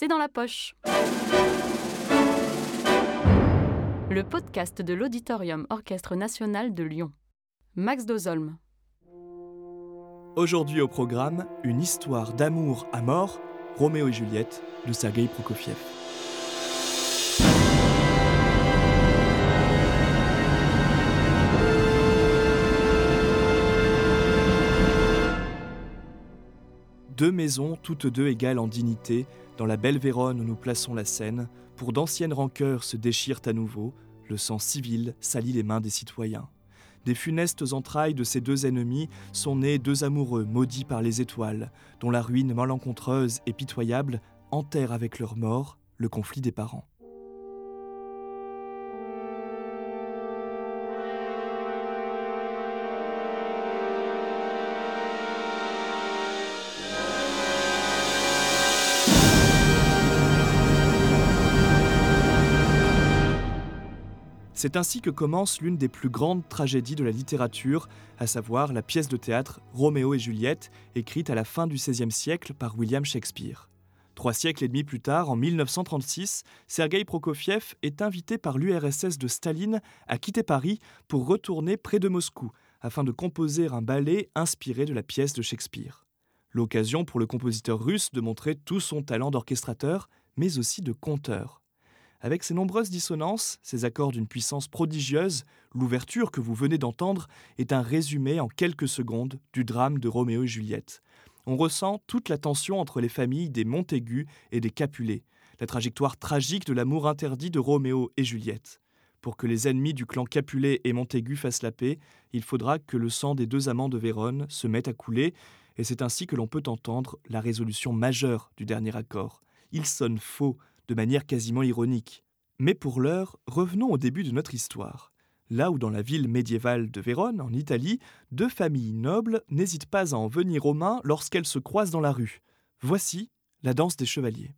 c'est dans la poche. Le podcast de l'Auditorium Orchestre National de Lyon. Max Dozolm. Aujourd'hui au programme, une histoire d'amour à mort, Roméo et Juliette de Sergei Prokofiev. Deux maisons, toutes deux égales en dignité, dans la belle Vérone où nous plaçons la scène, pour d'anciennes rancœurs se déchirent à nouveau, le sang civil salit les mains des citoyens. Des funestes entrailles de ces deux ennemis sont nés deux amoureux maudits par les étoiles, dont la ruine malencontreuse et pitoyable enterre avec leur mort le conflit des parents. C'est ainsi que commence l'une des plus grandes tragédies de la littérature, à savoir la pièce de théâtre Roméo et Juliette, écrite à la fin du XVIe siècle par William Shakespeare. Trois siècles et demi plus tard, en 1936, Sergei Prokofiev est invité par l'URSS de Staline à quitter Paris pour retourner près de Moscou, afin de composer un ballet inspiré de la pièce de Shakespeare. L'occasion pour le compositeur russe de montrer tout son talent d'orchestrateur, mais aussi de conteur. Avec ses nombreuses dissonances, ses accords d'une puissance prodigieuse, l'ouverture que vous venez d'entendre est un résumé en quelques secondes du drame de Roméo et Juliette. On ressent toute la tension entre les familles des Montaigu et des Capulet, la trajectoire tragique de l'amour interdit de Roméo et Juliette. Pour que les ennemis du clan Capulet et Montaigu fassent la paix, il faudra que le sang des deux amants de Vérone se mette à couler, et c'est ainsi que l'on peut entendre la résolution majeure du dernier accord. Il sonne faux, de manière quasiment ironique. Mais pour l'heure, revenons au début de notre histoire. Là où dans la ville médiévale de Vérone, en Italie, deux familles nobles n'hésitent pas à en venir aux mains lorsqu'elles se croisent dans la rue. Voici la danse des chevaliers.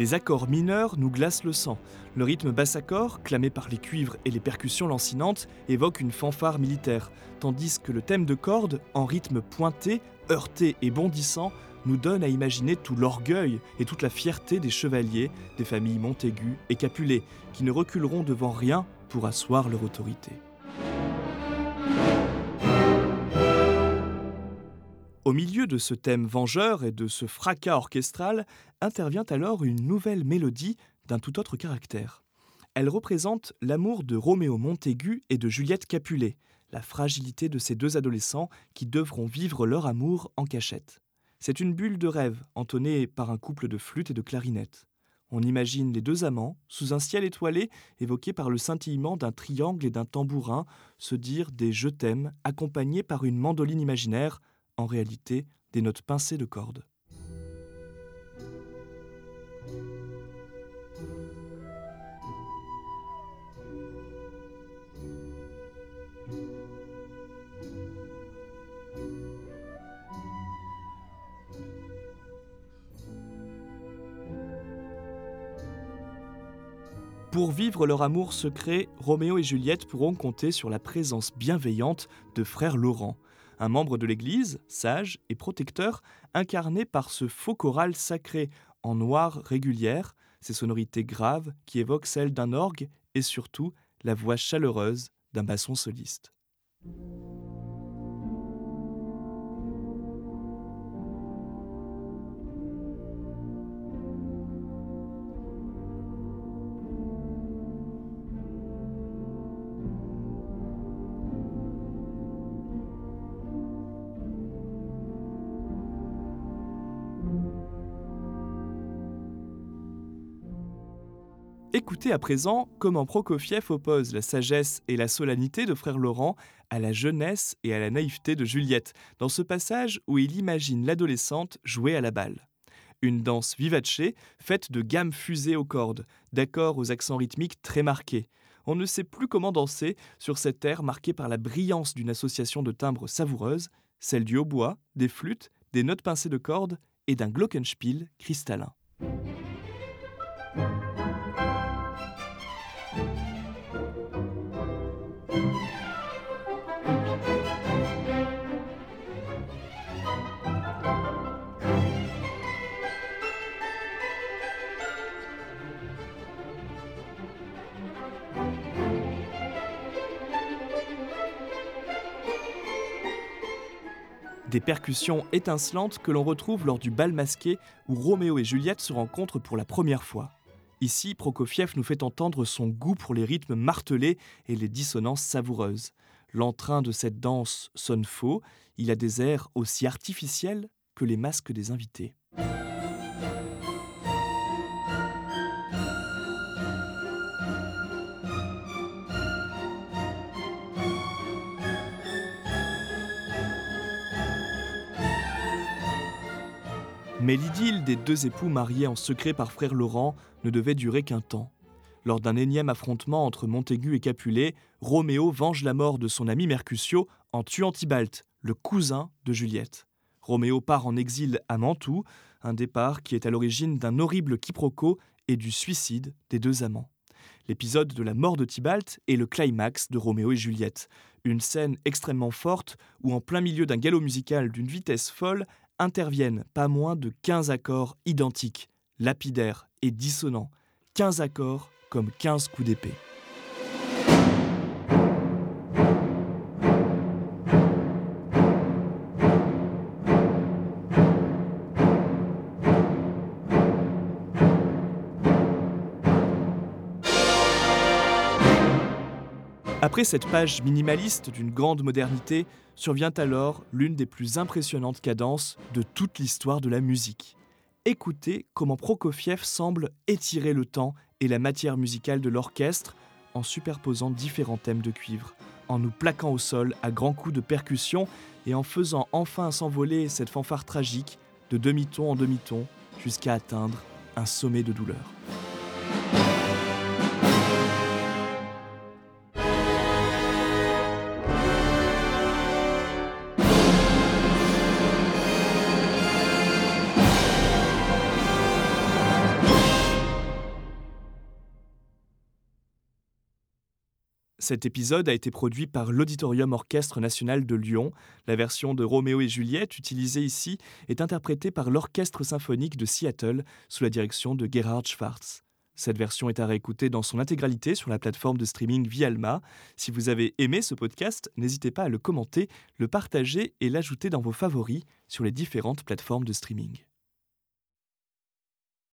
Les accords mineurs nous glacent le sang. Le rythme basse-accord, clamé par les cuivres et les percussions lancinantes, évoque une fanfare militaire, tandis que le thème de corde, en rythme pointé, heurté et bondissant, nous donne à imaginer tout l'orgueil et toute la fierté des chevaliers, des familles Montaigu et Capulet, qui ne reculeront devant rien pour asseoir leur autorité. Au milieu de ce thème vengeur et de ce fracas orchestral intervient alors une nouvelle mélodie d'un tout autre caractère. Elle représente l'amour de Roméo Montaigu et de Juliette Capulet, la fragilité de ces deux adolescents qui devront vivre leur amour en cachette. C'est une bulle de rêve entonnée par un couple de flûtes et de clarinettes. On imagine les deux amants, sous un ciel étoilé, évoqués par le scintillement d'un triangle et d'un tambourin, se dire des je t'aime, accompagnés par une mandoline imaginaire, en réalité des notes pincées de cordes. Pour vivre leur amour secret, Roméo et Juliette pourront compter sur la présence bienveillante de frère Laurent, un membre de l'Église, sage et protecteur, incarné par ce faux choral sacré en noir régulière, ses sonorités graves qui évoquent celles d'un orgue et surtout la voix chaleureuse d'un basson soliste. Écoutez à présent comment Prokofiev oppose la sagesse et la solennité de frère Laurent à la jeunesse et à la naïveté de Juliette, dans ce passage où il imagine l'adolescente jouer à la balle. Une danse vivace, faite de gammes fusées aux cordes, d'accords aux accents rythmiques très marqués. on ne sait plus comment danser sur cette air marquée par la brillance d'une association de timbres savoureuses, celle du hautbois, des flûtes, des notes pincées de cordes et d'un glockenspiel cristallin. Des percussions étincelantes que l'on retrouve lors du bal masqué où Roméo et Juliette se rencontrent pour la première fois. Ici, Prokofiev nous fait entendre son goût pour les rythmes martelés et les dissonances savoureuses. L'entrain de cette danse sonne faux, il a des airs aussi artificiels que les masques des invités. Mais l'idylle des deux époux mariés en secret par frère Laurent ne devait durer qu'un temps. Lors d'un énième affrontement entre Montaigu et Capulet, Roméo venge la mort de son ami Mercutio en tuant Tybalt, le cousin de Juliette. Roméo part en exil à Mantoue, un départ qui est à l'origine d'un horrible quiproquo et du suicide des deux amants. L'épisode de la mort de Tybalt est le climax de Roméo et Juliette, une scène extrêmement forte où en plein milieu d'un galop musical d'une vitesse folle, interviennent pas moins de 15 accords identiques, lapidaires et dissonants. 15 accords comme 15 coups d'épée. Après cette page minimaliste d'une grande modernité, survient alors l'une des plus impressionnantes cadences de toute l'histoire de la musique. Écoutez comment Prokofiev semble étirer le temps et la matière musicale de l'orchestre en superposant différents thèmes de cuivre, en nous plaquant au sol à grands coups de percussion et en faisant enfin s'envoler cette fanfare tragique de demi-ton en demi-ton jusqu'à atteindre un sommet de douleur. Cet épisode a été produit par l'Auditorium Orchestre National de Lyon. La version de Roméo et Juliette utilisée ici est interprétée par l'Orchestre Symphonique de Seattle sous la direction de Gerhard Schwartz. Cette version est à réécouter dans son intégralité sur la plateforme de streaming Vialma. Si vous avez aimé ce podcast, n'hésitez pas à le commenter, le partager et l'ajouter dans vos favoris sur les différentes plateformes de streaming.